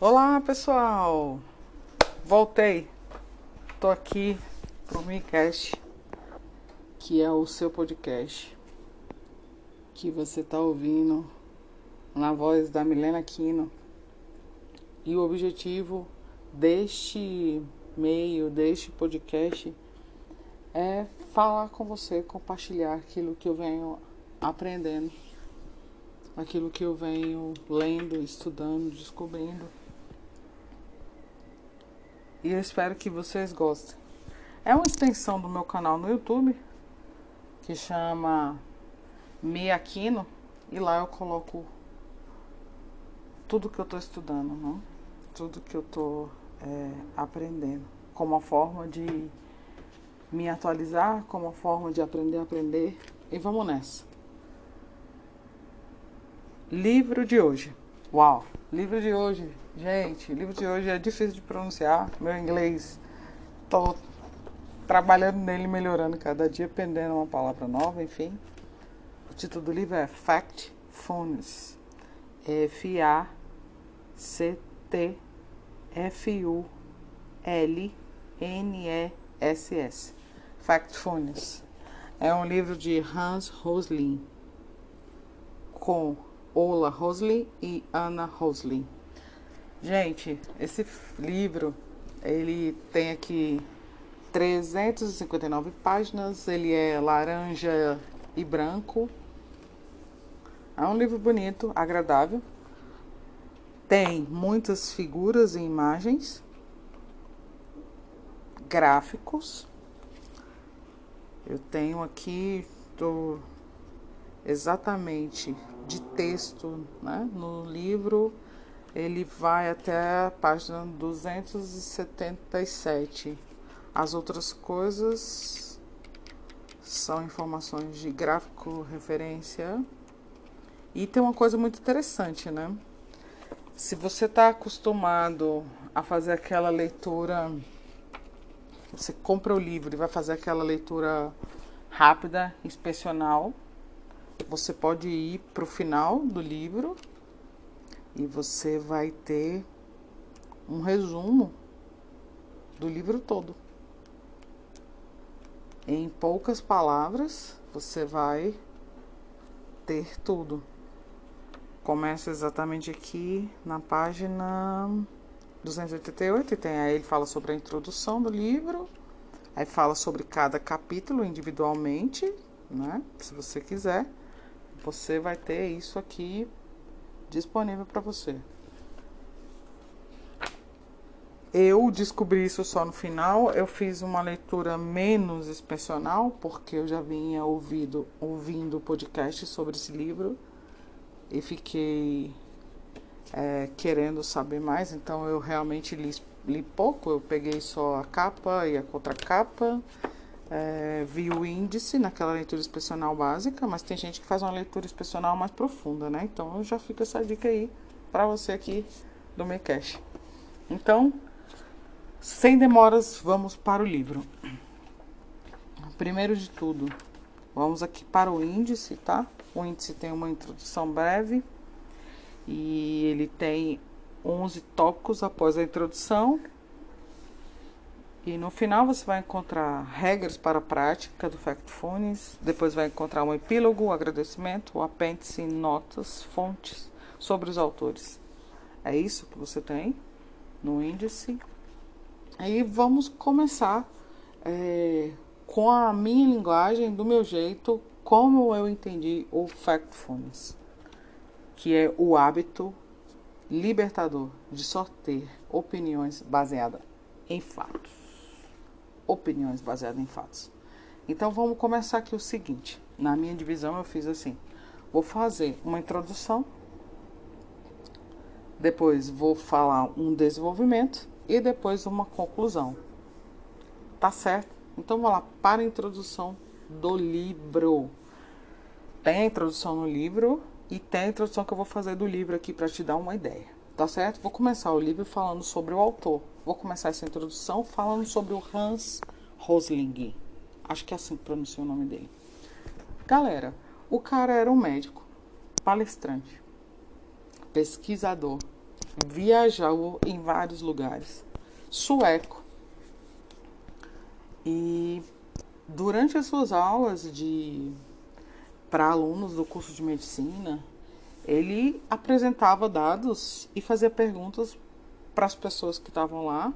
Olá pessoal, voltei, tô aqui pro Micast, que é o seu podcast que você tá ouvindo na voz da Milena Quino e o objetivo deste meio, deste podcast é falar com você, compartilhar aquilo que eu venho aprendendo, aquilo que eu venho lendo, estudando, descobrindo e eu espero que vocês gostem. É uma extensão do meu canal no YouTube que chama Miaquino e lá eu coloco tudo que eu estou estudando, né? tudo que eu estou é, aprendendo, como uma forma de me atualizar, como uma forma de aprender a aprender. E vamos nessa. Livro de hoje. Uau! Livro de hoje, gente, livro de hoje é difícil de pronunciar. Meu inglês, tô trabalhando nele, melhorando cada dia, aprendendo uma palavra nova, enfim. O título do livro é Factfulness. F-A-C-T-F-U-L-N-E-S-S. Factfulness. É um livro de Hans Rosling com Ola Rosley e Anna Rosley. Gente, esse livro ele tem aqui 359 páginas, ele é laranja e branco. É um livro bonito, agradável. Tem muitas figuras e imagens, gráficos. Eu tenho aqui do exatamente de texto né? no livro, ele vai até a página 277. As outras coisas são informações de gráfico, referência. E tem uma coisa muito interessante, né? Se você está acostumado a fazer aquela leitura, você compra o livro e vai fazer aquela leitura rápida, inspecional, você pode ir para o final do livro e você vai ter um resumo do livro todo. Em poucas palavras, você vai ter tudo. Começa exatamente aqui na página 288 e tem aí ele fala sobre a introdução do livro, aí fala sobre cada capítulo individualmente, né? Se você quiser você vai ter isso aqui disponível para você. Eu descobri isso só no final. Eu fiz uma leitura menos inspecional, porque eu já vinha ouvido, ouvindo podcast sobre esse livro e fiquei é, querendo saber mais. Então eu realmente li, li pouco. Eu peguei só a capa e a contracapa é, vi o índice naquela leitura inspecional básica, mas tem gente que faz uma leitura inspecional mais profunda, né? Então já fica essa dica aí para você aqui do Mecash. Então, sem demoras, vamos para o livro. Primeiro de tudo, vamos aqui para o índice, tá? O índice tem uma introdução breve e ele tem 11 tópicos após a introdução e no final você vai encontrar regras para a prática do Factfulness, depois vai encontrar um epílogo, um agradecimento, o um apêndice, notas, fontes sobre os autores. É isso que você tem no índice. Aí vamos começar é, com a minha linguagem, do meu jeito, como eu entendi o Factfulness, que é o hábito libertador de só ter opiniões baseadas em fatos opiniões baseadas em fatos. Então vamos começar aqui o seguinte. Na minha divisão eu fiz assim. Vou fazer uma introdução, depois vou falar um desenvolvimento e depois uma conclusão. Tá certo? Então vamos lá para a introdução do livro. Tem a introdução no livro e tem a introdução que eu vou fazer do livro aqui para te dar uma ideia. Tá certo? Vou começar o livro falando sobre o autor. Vou começar essa introdução falando sobre o Hans Rosling. Acho que é assim que pronuncia o nome dele. Galera, o cara era um médico, palestrante, pesquisador, viajou em vários lugares. Sueco. E durante as suas aulas de para alunos do curso de medicina, ele apresentava dados e fazia perguntas para as pessoas que estavam lá,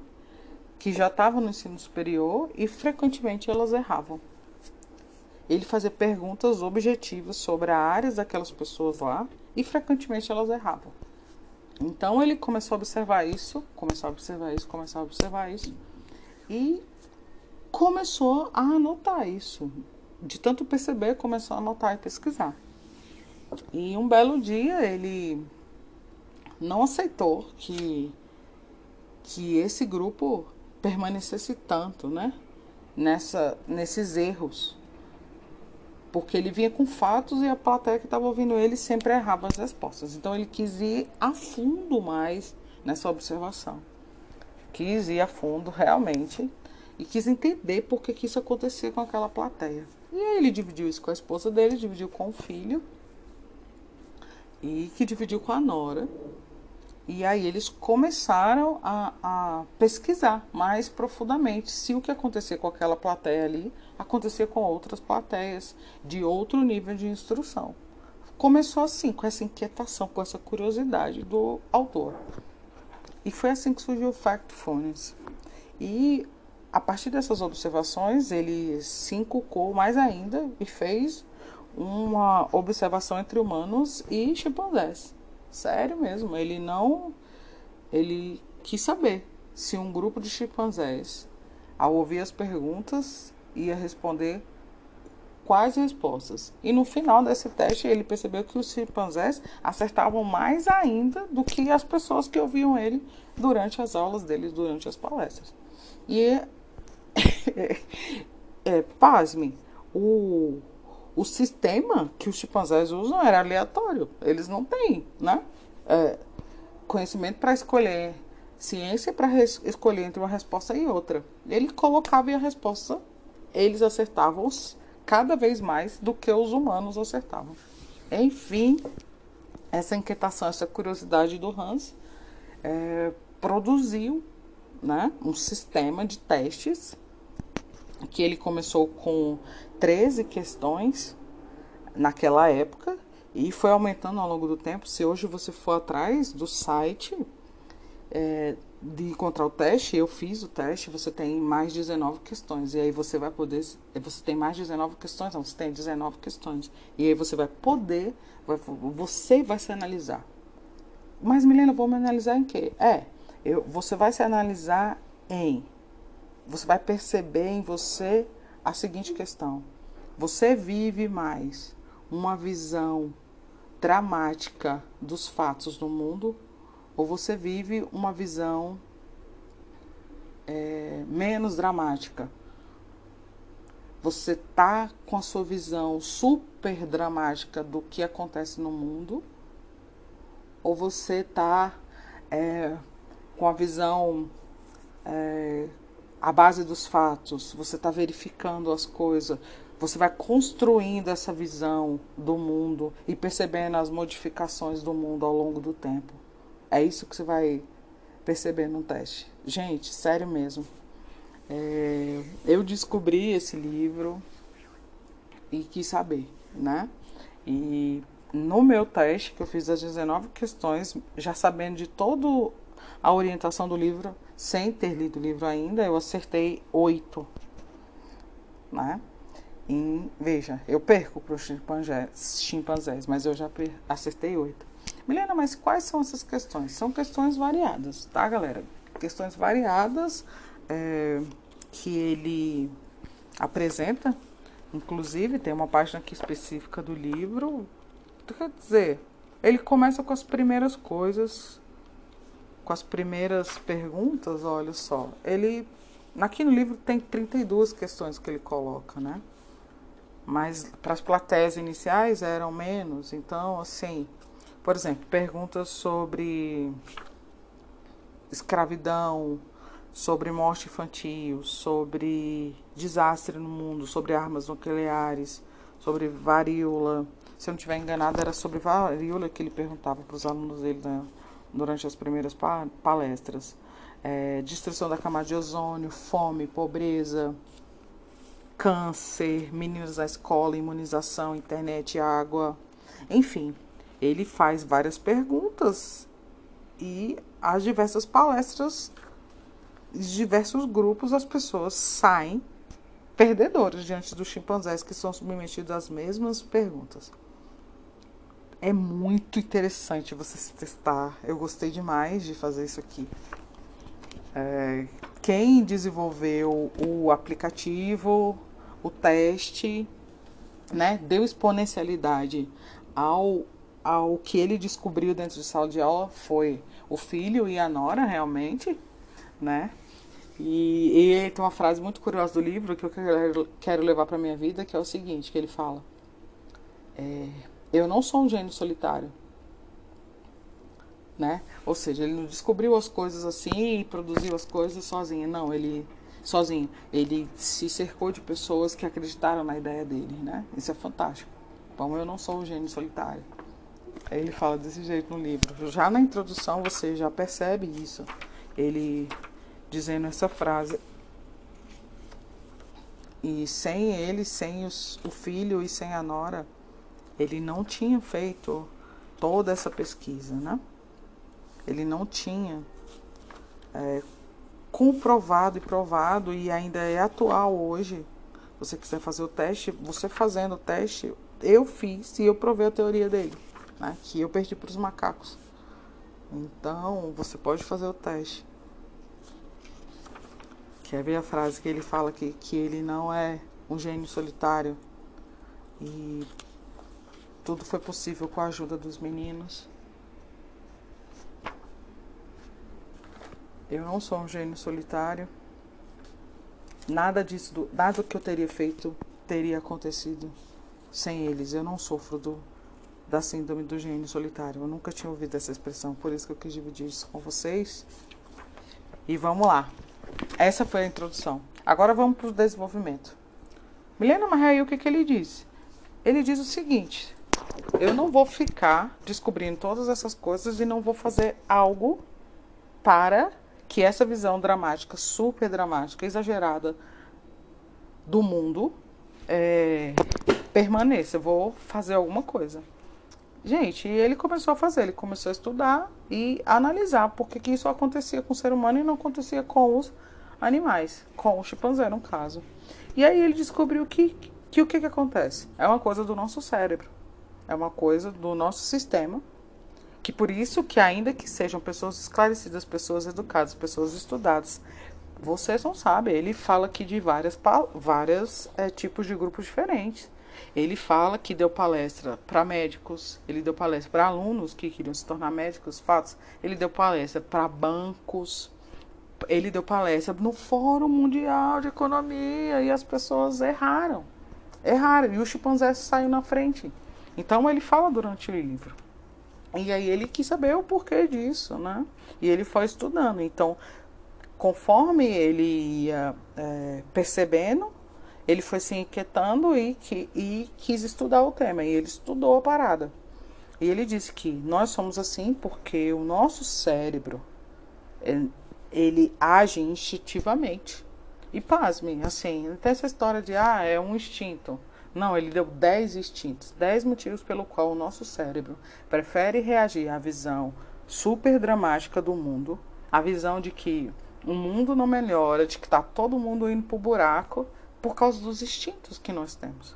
que já estavam no ensino superior e frequentemente elas erravam. Ele fazia perguntas objetivas sobre a área daquelas pessoas lá e frequentemente elas erravam. Então ele começou a observar isso, começou a observar isso, começou a observar isso e começou a anotar isso. De tanto perceber, começou a anotar e pesquisar. E um belo dia ele não aceitou que que esse grupo permanecesse tanto, né? Nessa nesses erros porque ele vinha com fatos e a plateia que estava ouvindo ele sempre errava as respostas. Então ele quis ir a fundo mais nessa observação. Quis ir a fundo realmente e quis entender por que, que isso acontecia com aquela plateia. E aí ele dividiu isso com a esposa dele, dividiu com o filho e que dividiu com a nora. E aí eles começaram a, a, pesquisar mais profundamente se o que acontecia com aquela plateia ali acontecia com outras plateias de outro nível de instrução. Começou assim, com essa inquietação, com essa curiosidade do autor. E foi assim que surgiu o Factfulness. E a partir dessas observações, ele se inculcou mais ainda e fez uma observação entre humanos e chimpanzés. Sério mesmo, ele não. Ele quis saber se um grupo de chimpanzés, ao ouvir as perguntas, ia responder quais respostas. E no final desse teste, ele percebeu que os chimpanzés acertavam mais ainda do que as pessoas que ouviam ele durante as aulas dele, durante as palestras. E, é, é, pasmem, o o sistema que os chimpanzés usam era aleatório. Eles não têm né? É, conhecimento para escolher, ciência para escolher entre uma resposta e outra. Ele colocava e a resposta, eles acertavam cada vez mais do que os humanos acertavam. Enfim, essa inquietação, essa curiosidade do Hans é, produziu né, um sistema de testes que ele começou com 13 questões naquela época e foi aumentando ao longo do tempo. Se hoje você for atrás do site é, de encontrar o teste, eu fiz o teste, você tem mais 19 questões. E aí você vai poder. Você tem mais 19 questões? Não, você tem 19 questões. E aí você vai poder. Vai, você vai se analisar. Mas, Milena, vou me analisar em quê? É, eu, você vai se analisar em. Você vai perceber em você a seguinte questão você vive mais uma visão dramática dos fatos do mundo ou você vive uma visão é, menos dramática? Você tá com a sua visão super dramática do que acontece no mundo ou você tá é, com a visão é, à base dos fatos? Você está verificando as coisas? Você vai construindo essa visão do mundo e percebendo as modificações do mundo ao longo do tempo. É isso que você vai perceber no teste. Gente, sério mesmo. É, eu descobri esse livro e quis saber, né? E no meu teste, que eu fiz as 19 questões, já sabendo de toda a orientação do livro, sem ter lido o livro ainda, eu acertei oito, né? Veja, eu perco para os chimpanzés, chimpanzés, mas eu já acertei oito. Milena, mas quais são essas questões? São questões variadas, tá, galera? Questões variadas é, que ele apresenta. Inclusive, tem uma página aqui específica do livro. Quer dizer, ele começa com as primeiras coisas, com as primeiras perguntas, olha só. Ele, aqui no livro tem 32 questões que ele coloca, né? mas para as plateias iniciais eram menos. Então, assim, por exemplo, perguntas sobre escravidão, sobre morte infantil, sobre desastre no mundo, sobre armas nucleares, sobre varíola. Se eu não estiver enganado, era sobre varíola que ele perguntava para os alunos dele né, durante as primeiras palestras. É, destruição da camada de ozônio, fome, pobreza, câncer, meninos na escola, imunização, internet, água, enfim, ele faz várias perguntas e as diversas palestras, diversos grupos, as pessoas saem perdedores diante dos chimpanzés que são submetidos às mesmas perguntas. É muito interessante você se testar. Eu gostei demais de fazer isso aqui. É, quem desenvolveu o aplicativo, o teste, né, deu exponencialidade ao, ao que ele descobriu dentro de sala de aula foi o filho e a nora, realmente, né? E, e tem uma frase muito curiosa do livro que eu quero, levar para minha vida, que é o seguinte, que ele fala: é, Eu não sou um gênio solitário. Né? Ou seja, ele não descobriu as coisas assim e produziu as coisas sozinho. Não, ele sozinho. Ele se cercou de pessoas que acreditaram na ideia dele, né? Isso é fantástico. Bom, eu não sou um gênio solitário. Ele fala desse jeito no livro. Já na introdução você já percebe isso. Ele dizendo essa frase. E sem ele, sem os, o filho e sem a nora, ele não tinha feito toda essa pesquisa, né? Ele não tinha é, comprovado e provado e ainda é atual hoje. Você quiser fazer o teste, você fazendo o teste, eu fiz e eu provei a teoria dele, né? Que eu perdi para os macacos. Então, você pode fazer o teste. Quer ver a frase que ele fala que, que ele não é um gênio solitário e tudo foi possível com a ajuda dos meninos. Eu não sou um gênio solitário. Nada disso, nada que eu teria feito teria acontecido sem eles. Eu não sofro do, da síndrome do gênio solitário. Eu nunca tinha ouvido essa expressão, por isso que eu quis dividir isso com vocês. E vamos lá. Essa foi a introdução. Agora vamos para o desenvolvimento. Milena Marraí, o que, que ele diz? Ele diz o seguinte: eu não vou ficar descobrindo todas essas coisas e não vou fazer algo para que essa visão dramática, super dramática, exagerada do mundo é, permaneça. Eu vou fazer alguma coisa. Gente, ele começou a fazer, ele começou a estudar e analisar por que, que isso acontecia com o ser humano e não acontecia com os animais, com o chimpanzé no caso. E aí ele descobriu que, que o que, que acontece? É uma coisa do nosso cérebro, é uma coisa do nosso sistema que por isso que ainda que sejam pessoas esclarecidas, pessoas educadas, pessoas estudadas, vocês não sabem. Ele fala aqui de várias, várias é, tipos de grupos diferentes. Ele fala que deu palestra para médicos, ele deu palestra para alunos que queriam se tornar médicos, fatos. Ele deu palestra para bancos, ele deu palestra no Fórum Mundial de Economia e as pessoas erraram. Erraram. E o chimpanzé saiu na frente. Então ele fala durante o livro. E aí ele quis saber o porquê disso, né? E ele foi estudando. Então, conforme ele ia é, percebendo, ele foi se inquietando e, que, e quis estudar o tema. E ele estudou a parada. E ele disse que nós somos assim porque o nosso cérebro ele age instintivamente. E pasme, assim, não tem essa história de ah, é um instinto. Não, ele deu 10 instintos, 10 motivos pelo qual o nosso cérebro prefere reagir à visão super dramática do mundo, a visão de que o mundo não melhora, de que está todo mundo indo para o buraco por causa dos instintos que nós temos.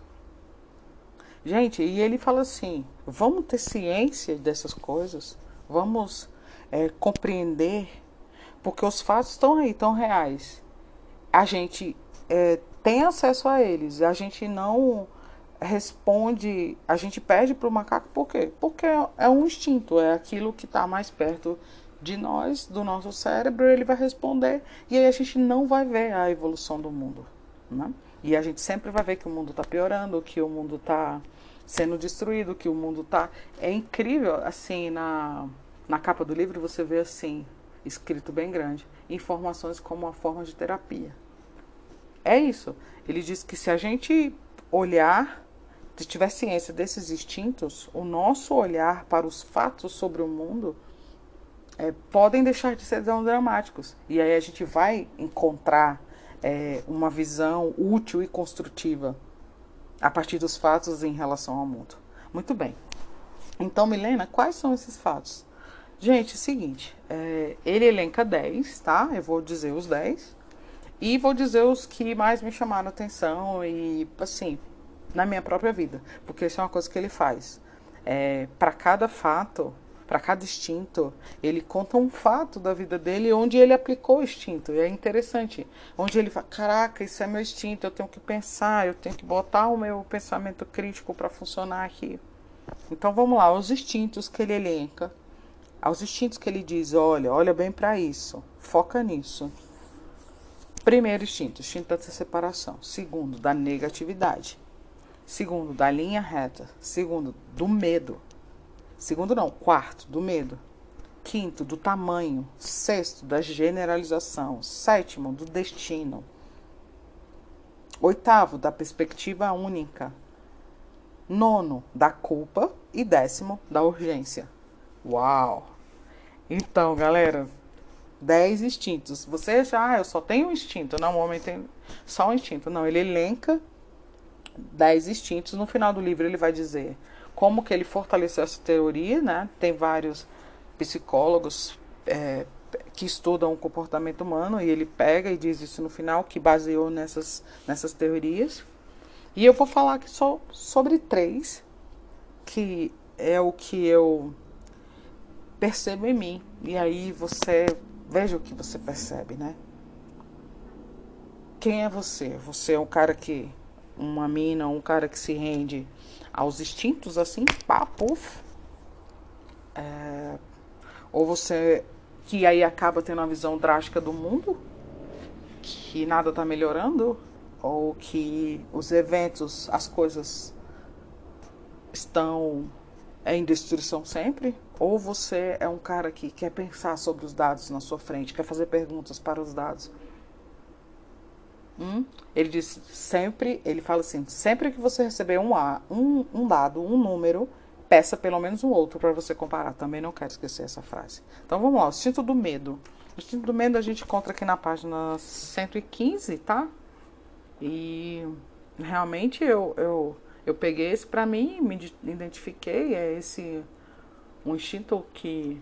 Gente, e ele fala assim: vamos ter ciência dessas coisas, vamos é, compreender, porque os fatos estão aí, estão reais. A gente é, tem acesso a eles. A gente não responde, a gente pede para o macaco por quê? Porque é um instinto, é aquilo que está mais perto de nós, do nosso cérebro, ele vai responder e aí a gente não vai ver a evolução do mundo. Né? E a gente sempre vai ver que o mundo está piorando, que o mundo está sendo destruído, que o mundo está. É incrível, assim, na, na capa do livro você vê assim, escrito bem grande, informações como uma forma de terapia. É isso. Ele diz que se a gente olhar, se tiver ciência desses instintos, o nosso olhar para os fatos sobre o mundo é, podem deixar de ser tão dramáticos. E aí a gente vai encontrar é, uma visão útil e construtiva a partir dos fatos em relação ao mundo. Muito bem. Então, Milena, quais são esses fatos? Gente, é o seguinte, é, ele elenca 10, tá? Eu vou dizer os 10. E vou dizer os que mais me chamaram atenção e, assim, na minha própria vida. Porque isso é uma coisa que ele faz. É, para cada fato, para cada instinto, ele conta um fato da vida dele onde ele aplicou o instinto. E é interessante. Onde ele fala: caraca, isso é meu instinto, eu tenho que pensar, eu tenho que botar o meu pensamento crítico para funcionar aqui. Então vamos lá, os instintos que ele elenca. Aos instintos que ele diz: olha, olha bem para isso, foca nisso. Primeiro instinto, instinto da separação. Segundo, da negatividade. Segundo, da linha reta. Segundo, do medo. Segundo, não, quarto, do medo. Quinto, do tamanho. Sexto, da generalização. Sétimo, do destino. Oitavo, da perspectiva única. Nono, da culpa. E décimo, da urgência. Uau! Então, galera, 10 instintos. Você já, ah, eu só tenho um instinto. Não, o homem tem só um instinto. Não, ele elenca 10 instintos. No final do livro ele vai dizer como que ele fortaleceu essa teoria, né? Tem vários psicólogos é, que estudam o comportamento humano e ele pega e diz isso no final, que baseou nessas, nessas teorias. E eu vou falar aqui só sobre três, que é o que eu percebo em mim. E aí você veja o que você percebe, né? Quem é você? Você é um cara que uma mina, um cara que se rende aos instintos assim, pá, puf. É, ou você que aí acaba tendo uma visão drástica do mundo, que nada está melhorando, ou que os eventos, as coisas estão em destruição sempre, ou você é um cara que quer pensar sobre os dados na sua frente, quer fazer perguntas para os dados. Hum? Ele diz sempre, ele fala assim, sempre que você receber um, A, um, um dado, um número, peça pelo menos um outro para você comparar. Também não quero esquecer essa frase. Então vamos lá, o instinto do medo. O instinto do medo a gente encontra aqui na página 115, tá? E realmente eu, eu, eu peguei esse para mim, me identifiquei, é esse um instinto que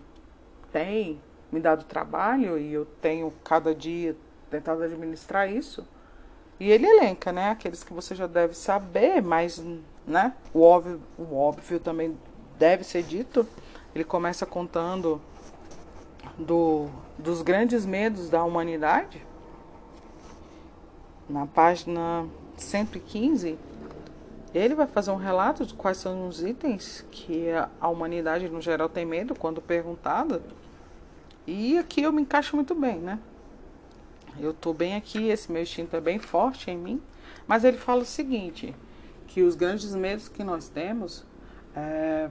tem me dado trabalho e eu tenho cada dia tentado administrar isso. E ele elenca, né? Aqueles que você já deve saber, mas né? o, óbvio, o óbvio também deve ser dito. Ele começa contando do, dos grandes medos da humanidade. Na página 115, ele vai fazer um relato de quais são os itens que a humanidade no geral tem medo quando perguntada. E aqui eu me encaixo muito bem, né? Eu tô bem aqui, esse meu instinto é bem forte em mim. Mas ele fala o seguinte, que os grandes medos que nós temos é,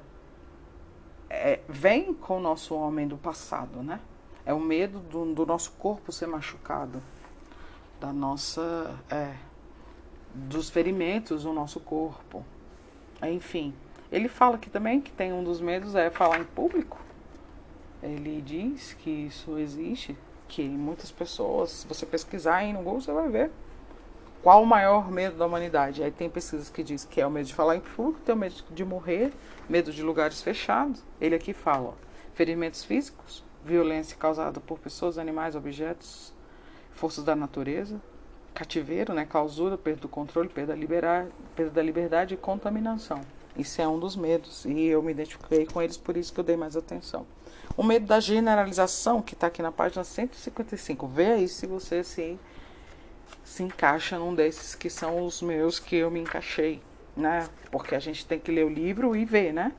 é, vem com o nosso homem do passado, né? É o medo do, do nosso corpo ser machucado, da nossa, é, dos ferimentos no nosso corpo, enfim. Ele fala aqui também que tem um dos medos é falar em público. Ele diz que isso existe, que muitas pessoas, se você pesquisar aí no Google, você vai ver qual o maior medo da humanidade. Aí tem pesquisas que diz que é o medo de falar em público, tem o medo de morrer, medo de lugares fechados. Ele aqui fala, ó, ferimentos físicos, violência causada por pessoas, animais, objetos, forças da natureza, cativeiro, né, clausura, perda do controle, perda da, perda da liberdade e contaminação. Isso é um dos medos e eu me identifiquei com eles, por isso que eu dei mais atenção. O medo da generalização, que está aqui na página 155. Vê aí se você se, se encaixa num desses que são os meus que eu me encaixei, né? Porque a gente tem que ler o livro e ver, né?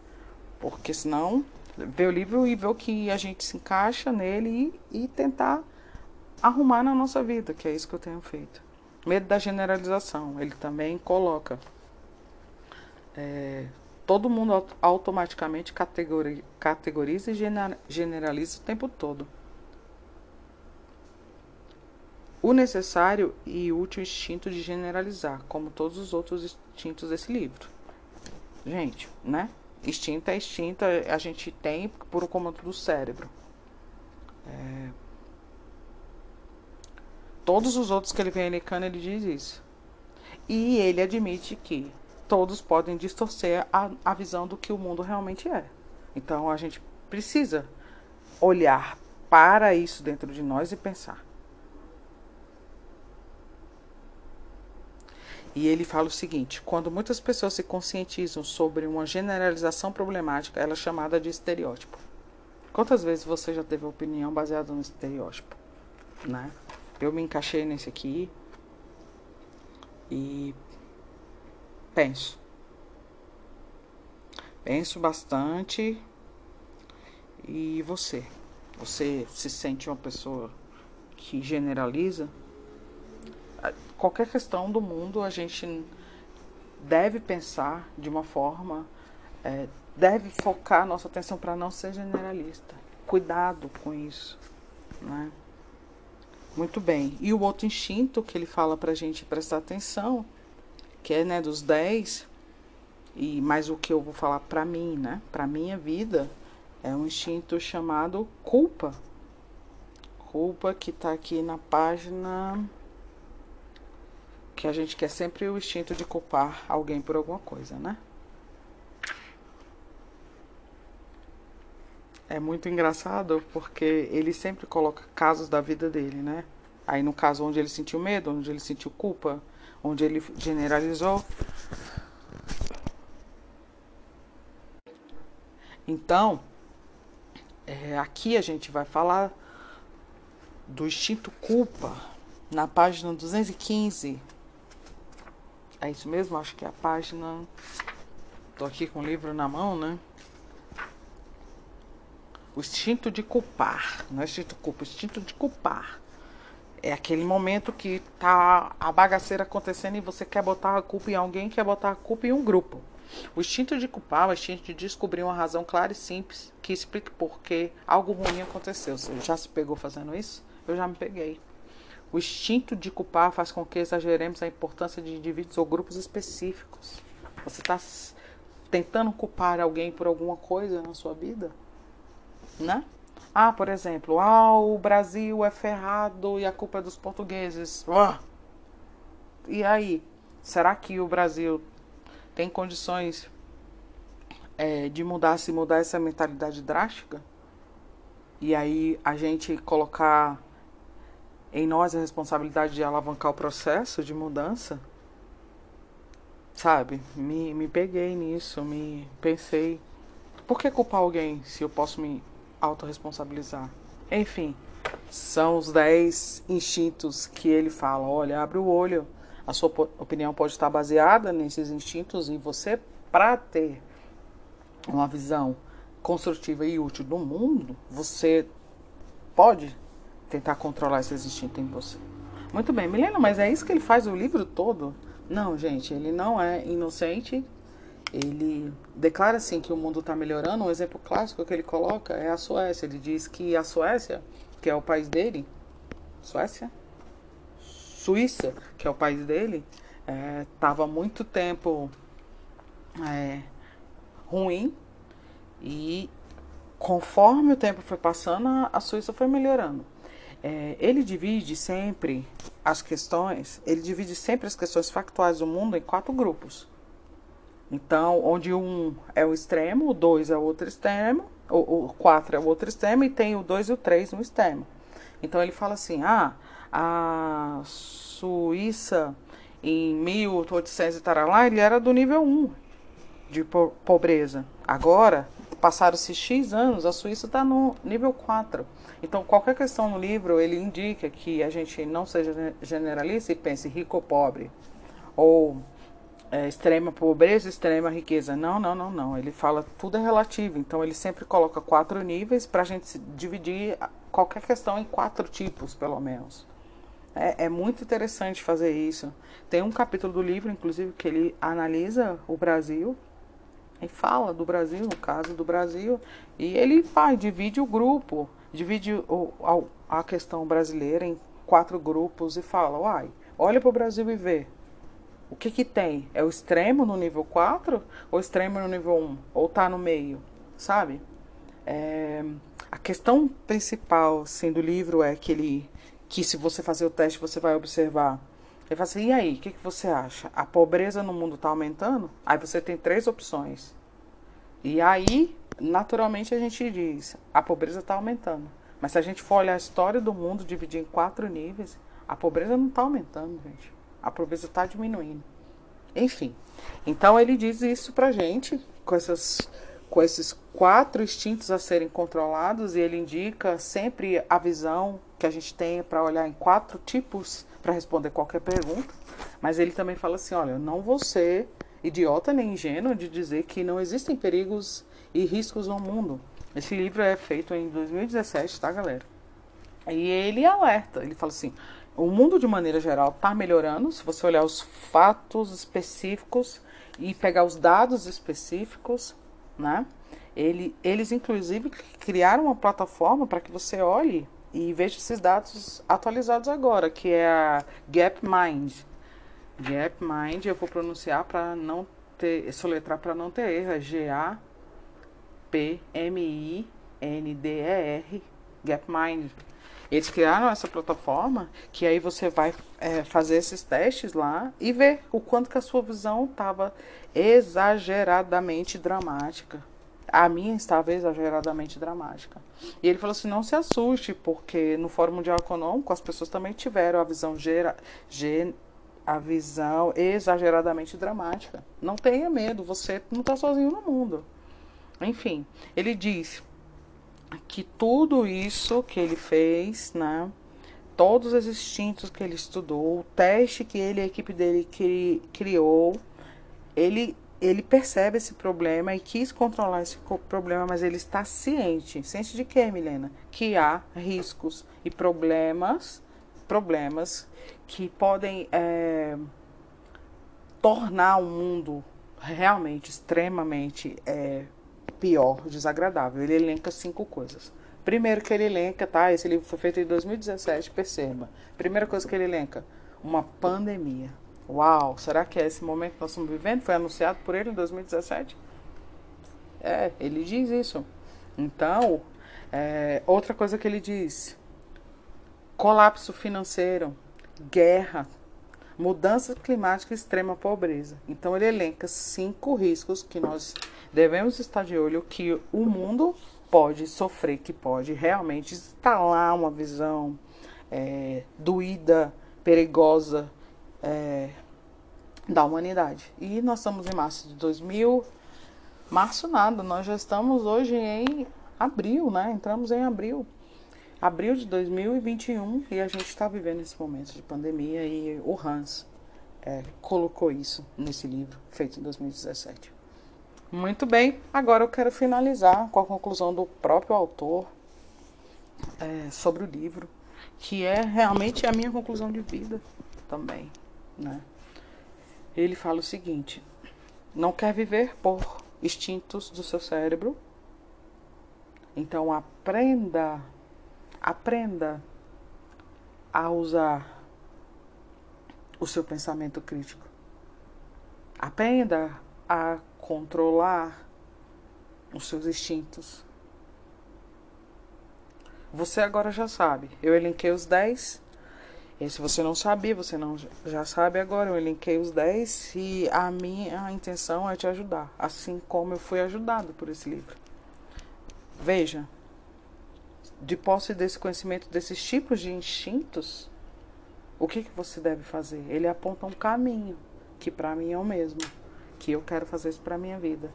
Porque senão, ver o livro e ver o que a gente se encaixa nele e, e tentar arrumar na nossa vida, que é isso que eu tenho feito. Medo da generalização, ele também coloca. É, todo mundo automaticamente categoriza e generaliza o tempo todo. O necessário e útil instinto de generalizar, como todos os outros instintos desse livro. Gente, né? Instinto é instinto, a gente tem por comando do cérebro. É... Todos os outros que ele vem elenecando, ele diz isso. E ele admite que todos podem distorcer a, a visão do que o mundo realmente é. Então a gente precisa olhar para isso dentro de nós e pensar. E ele fala o seguinte: quando muitas pessoas se conscientizam sobre uma generalização problemática, ela é chamada de estereótipo. Quantas vezes você já teve opinião baseada no estereótipo? Né? Eu me encaixei nesse aqui e penso. Penso bastante. E você? Você se sente uma pessoa que generaliza? Qualquer questão do mundo a gente deve pensar de uma forma, é, deve focar nossa atenção para não ser generalista. Cuidado com isso, né? Muito bem. E o outro instinto que ele fala para a gente prestar atenção que é né, dos 10, e mais o que eu vou falar para mim, né? Para minha vida, é um instinto chamado culpa. Culpa que está aqui na página que a gente quer sempre o instinto de culpar alguém por alguma coisa, né? É muito engraçado porque ele sempre coloca casos da vida dele, né? Aí no caso onde ele sentiu medo, onde ele sentiu culpa, onde ele generalizou. Então, é, aqui a gente vai falar do instinto culpa na página 215. É isso mesmo? Acho que é a página. Tô aqui com o livro na mão, né? O instinto de culpar. Não é instinto culpa, é instinto de culpar. É aquele momento que tá a bagaceira acontecendo e você quer botar a culpa em alguém, quer botar a culpa em um grupo. O instinto de culpar, o instinto de descobrir uma razão clara e simples que explique por que algo ruim aconteceu. Você já se pegou fazendo isso? Eu já me peguei. O instinto de culpar faz com que exageremos a importância de indivíduos ou grupos específicos. Você está tentando culpar alguém por alguma coisa na sua vida? Né? Ah, por exemplo, ah, o Brasil é ferrado e a culpa é dos portugueses. Ah. E aí, será que o Brasil tem condições é, de mudar, se mudar essa mentalidade drástica? E aí a gente colocar em nós a responsabilidade de alavancar o processo de mudança? Sabe, me, me peguei nisso, me pensei. Por que culpar alguém se eu posso me autorresponsabilizar. Enfim, são os 10 instintos que ele fala. Olha, abre o olho. A sua opinião pode estar baseada nesses instintos e você, para ter uma visão construtiva e útil do mundo, você pode tentar controlar esses instintos em você. Muito bem, Milena, mas é isso que ele faz o livro todo? Não, gente, ele não é inocente ele declara assim que o mundo está melhorando. Um exemplo clássico que ele coloca é a Suécia. Ele diz que a Suécia, que é o país dele, Suécia, Suíça, que é o país dele, estava é, muito tempo é, ruim e conforme o tempo foi passando, a Suíça foi melhorando. É, ele divide sempre as questões, ele divide sempre as questões factuais do mundo em quatro grupos. Então, onde um é o extremo, o dois é o outro extremo, o, quatro é o outro extremo e tem o dois e o três no extremo. Então ele fala assim: ah, a Suíça em 1800 e taralá, ele era do nível 1 de pobreza. Agora, passaram-se X anos, a Suíça está no nível 4. Então, qualquer questão no livro, ele indica que a gente não seja generalista e pense rico ou pobre. Ou é, extrema pobreza, extrema riqueza. Não, não, não, não. Ele fala tudo é relativo. Então ele sempre coloca quatro níveis para a gente dividir qualquer questão em quatro tipos, pelo menos. É, é, muito interessante fazer isso. Tem um capítulo do livro, inclusive, que ele analisa o Brasil e fala do Brasil, no caso do Brasil, e ele vai, divide o grupo, divide o, a, a questão brasileira em quatro grupos e fala, uai, olha para o Brasil e vê o que que tem? É o extremo no nível 4 ou extremo no nível 1? Ou tá no meio, sabe? É, a questão principal assim, do livro é que ele que se você fazer o teste você vai observar. Ele fala assim, e aí, o que, que você acha? A pobreza no mundo está aumentando? Aí você tem três opções. E aí, naturalmente, a gente diz, a pobreza está aumentando. Mas se a gente for olhar a história do mundo, dividir em quatro níveis, a pobreza não está aumentando, gente. A pobreza está diminuindo. Enfim. Então ele diz isso pra gente, com essas com esses quatro instintos a serem controlados e ele indica sempre a visão que a gente tem para olhar em quatro tipos para responder qualquer pergunta. Mas ele também fala assim: olha, não vou ser idiota nem ingênuo de dizer que não existem perigos e riscos no mundo. Esse livro é feito em 2017, tá, galera? E ele alerta, ele fala assim: o mundo de maneira geral está melhorando. Se você olhar os fatos específicos e pegar os dados específicos, né? Ele, eles, inclusive, criaram uma plataforma para que você olhe e veja esses dados atualizados agora, que é a GapMind. GapMind, eu vou pronunciar para não ter, soletrar para não ter erro, é G-A-P-M-I-N-D-E-R, GapMind. Eles criaram essa plataforma que aí você vai é, fazer esses testes lá e ver o quanto que a sua visão estava exageradamente dramática. A minha estava exageradamente dramática. E ele falou assim: não se assuste, porque no Fórum Mundial Econômico as pessoas também tiveram a visão gera, ge, a visão exageradamente dramática. Não tenha medo, você não está sozinho no mundo. Enfim, ele diz que tudo isso que ele fez, né, todos os instintos que ele estudou, o teste que ele e a equipe dele cri, criou, ele ele percebe esse problema e quis controlar esse problema, mas ele está ciente. Ciente de quê, Milena? Que há riscos e problemas, problemas que podem é, tornar o mundo realmente extremamente é, pior, desagradável. Ele elenca cinco coisas. Primeiro que ele elenca, tá? Esse livro foi feito em 2017, perceba. Primeira coisa que ele elenca, uma pandemia. Uau, será que é esse momento que nós estamos vivendo? Foi anunciado por ele em 2017? É, ele diz isso. Então, é, outra coisa que ele diz: colapso financeiro, guerra, mudança climática e extrema pobreza. Então, ele elenca cinco riscos que nós devemos estar de olho que o mundo pode sofrer, que pode realmente instalar uma visão é, doída, perigosa é, da humanidade. E nós estamos em março de 2000, março nada, nós já estamos hoje em abril, né? Entramos em abril, abril de 2021 e a gente está vivendo esse momento de pandemia e o Hans é, colocou isso nesse livro feito em 2017. Muito bem, agora eu quero finalizar com a conclusão do próprio autor é, sobre o livro, que é realmente a minha conclusão de vida também. Né? Ele fala o seguinte: não quer viver por instintos do seu cérebro, então aprenda, aprenda a usar o seu pensamento crítico. Aprenda a controlar os seus instintos. Você agora já sabe. Eu elenquei os 10. E se você não sabia, você não já sabe agora. Eu elenquei os 10 e a minha intenção é te ajudar, assim como eu fui ajudado por esse livro. Veja, de posse desse conhecimento desses tipos de instintos, o que, que você deve fazer? Ele aponta um caminho que para mim é o mesmo que eu quero fazer isso para minha vida.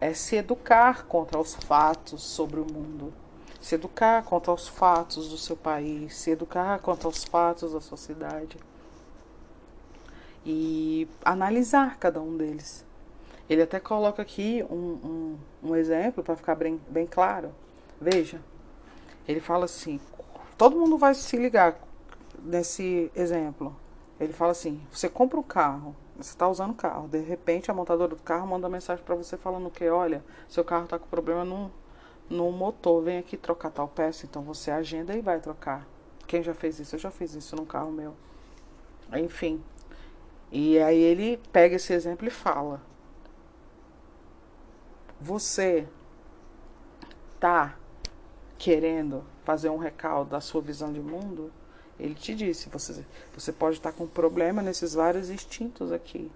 É se educar contra os fatos sobre o mundo, se educar contra os fatos do seu país, se educar contra os fatos da sociedade e analisar cada um deles. Ele até coloca aqui um, um, um exemplo para ficar bem, bem claro. Veja, ele fala assim: todo mundo vai se ligar nesse exemplo. Ele fala assim: você compra um carro, você está usando o carro. De repente, a montadora do carro manda mensagem para você falando que, olha, seu carro está com problema no, no motor, vem aqui trocar tal peça. Então, você agenda e vai trocar. Quem já fez isso? Eu já fiz isso no carro meu. Enfim. E aí ele pega esse exemplo e fala: Você tá querendo fazer um recaldo da sua visão de mundo, ele te disse, você, você pode estar com problema nesses vários instintos aqui.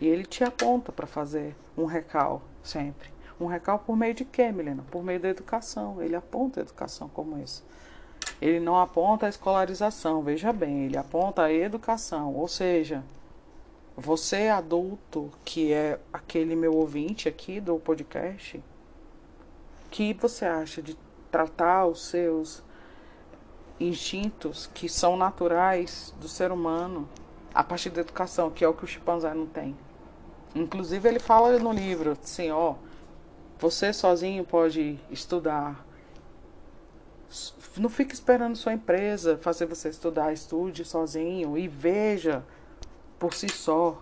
E ele te aponta para fazer um recal sempre. Um recal por meio de quê, Milena? Por meio da educação. Ele aponta a educação como isso. Ele não aponta a escolarização, veja bem, ele aponta a educação. Ou seja, você adulto, que é aquele meu ouvinte aqui do podcast, que você acha de tratar os seus instintos que são naturais do ser humano a partir da educação, que é o que o chimpanzé não tem. Inclusive ele fala no livro, assim, ó, você sozinho pode estudar. Não fique esperando sua empresa fazer você estudar, estude sozinho e veja por si só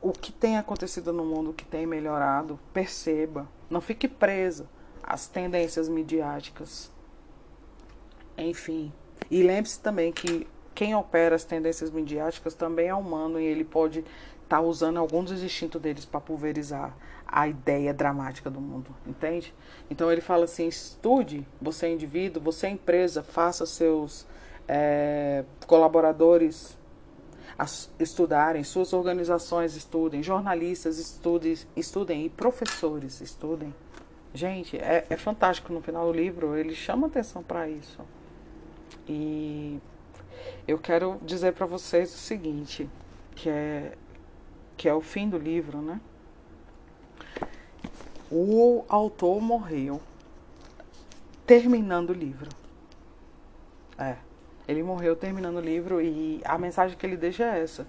o que tem acontecido no mundo, o que tem melhorado, perceba. Não fique preso às tendências midiáticas. Enfim. E lembre-se também que quem opera as tendências midiáticas também é humano e ele pode estar tá usando alguns dos instintos deles para pulverizar a ideia dramática do mundo, entende? Então ele fala assim: estude, você é indivíduo, você é empresa, faça seus é, colaboradores estudarem, suas organizações estudem, jornalistas estudem, estudem e professores estudem. Gente, é, é fantástico no final do livro, ele chama atenção para isso. E eu quero dizer para vocês o seguinte, que é que é o fim do livro, né? O autor morreu terminando o livro. É. Ele morreu terminando o livro e a mensagem que ele deixa é essa.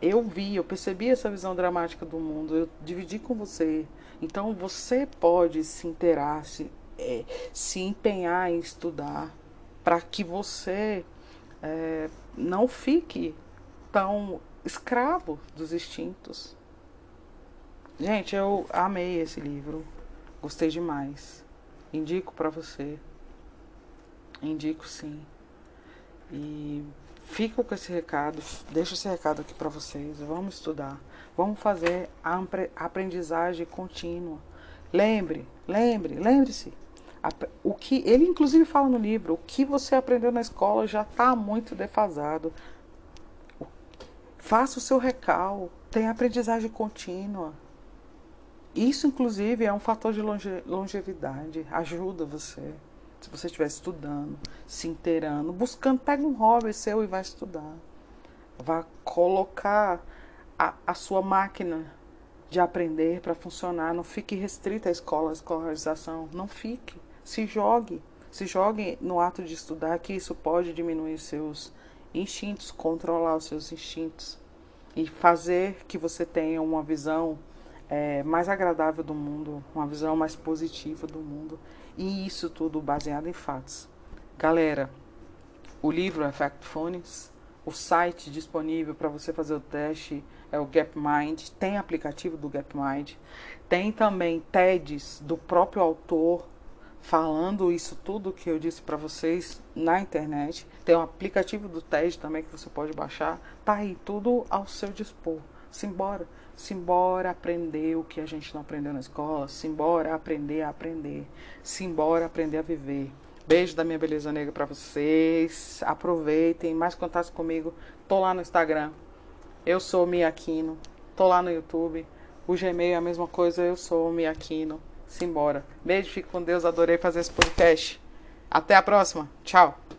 Eu vi, eu percebi essa visão dramática do mundo, eu dividi com você. Então você pode se inteirar, se, é, se empenhar em estudar para que você é, não fique tão escravo dos instintos. Gente, eu amei esse livro, gostei demais. Indico para você. Indico sim. E fico com esse recado, deixo esse recado aqui para vocês. Vamos estudar, vamos fazer a aprendizagem contínua. Lembre, lembre, lembre-se o que ele inclusive fala no livro, o que você aprendeu na escola já está muito defasado. Faça o seu recal, tenha aprendizagem contínua. Isso, inclusive, é um fator de longe, longevidade. Ajuda você. Se você estiver estudando, se inteirando, buscando, pega um hobby seu e vai estudar. Vá colocar a, a sua máquina de aprender para funcionar. Não fique restrita à escola, à escolarização. Não fique. Se jogue, se jogue no ato de estudar, que isso pode diminuir seus instintos, controlar os seus instintos e fazer que você tenha uma visão é, mais agradável do mundo, uma visão mais positiva do mundo. E isso tudo baseado em fatos. Galera, o livro Effect Phones, o site disponível para você fazer o teste é o GapMind, tem aplicativo do GapMind, tem também TEDs do próprio autor falando isso tudo que eu disse para vocês na internet. Tem um aplicativo do TED também que você pode baixar. Tá aí tudo ao seu dispor. Simbora, simbora aprender o que a gente não aprendeu na escola. Simbora aprender a aprender. Simbora aprender a viver. Beijo da minha beleza negra para vocês. Aproveitem, mais contatos comigo. Tô lá no Instagram. Eu sou Miaquino. Tô lá no YouTube. O Gmail é a mesma coisa, eu sou Miaquino simbora. Beijo, fique com Deus. Adorei fazer esse podcast. Até a próxima. Tchau.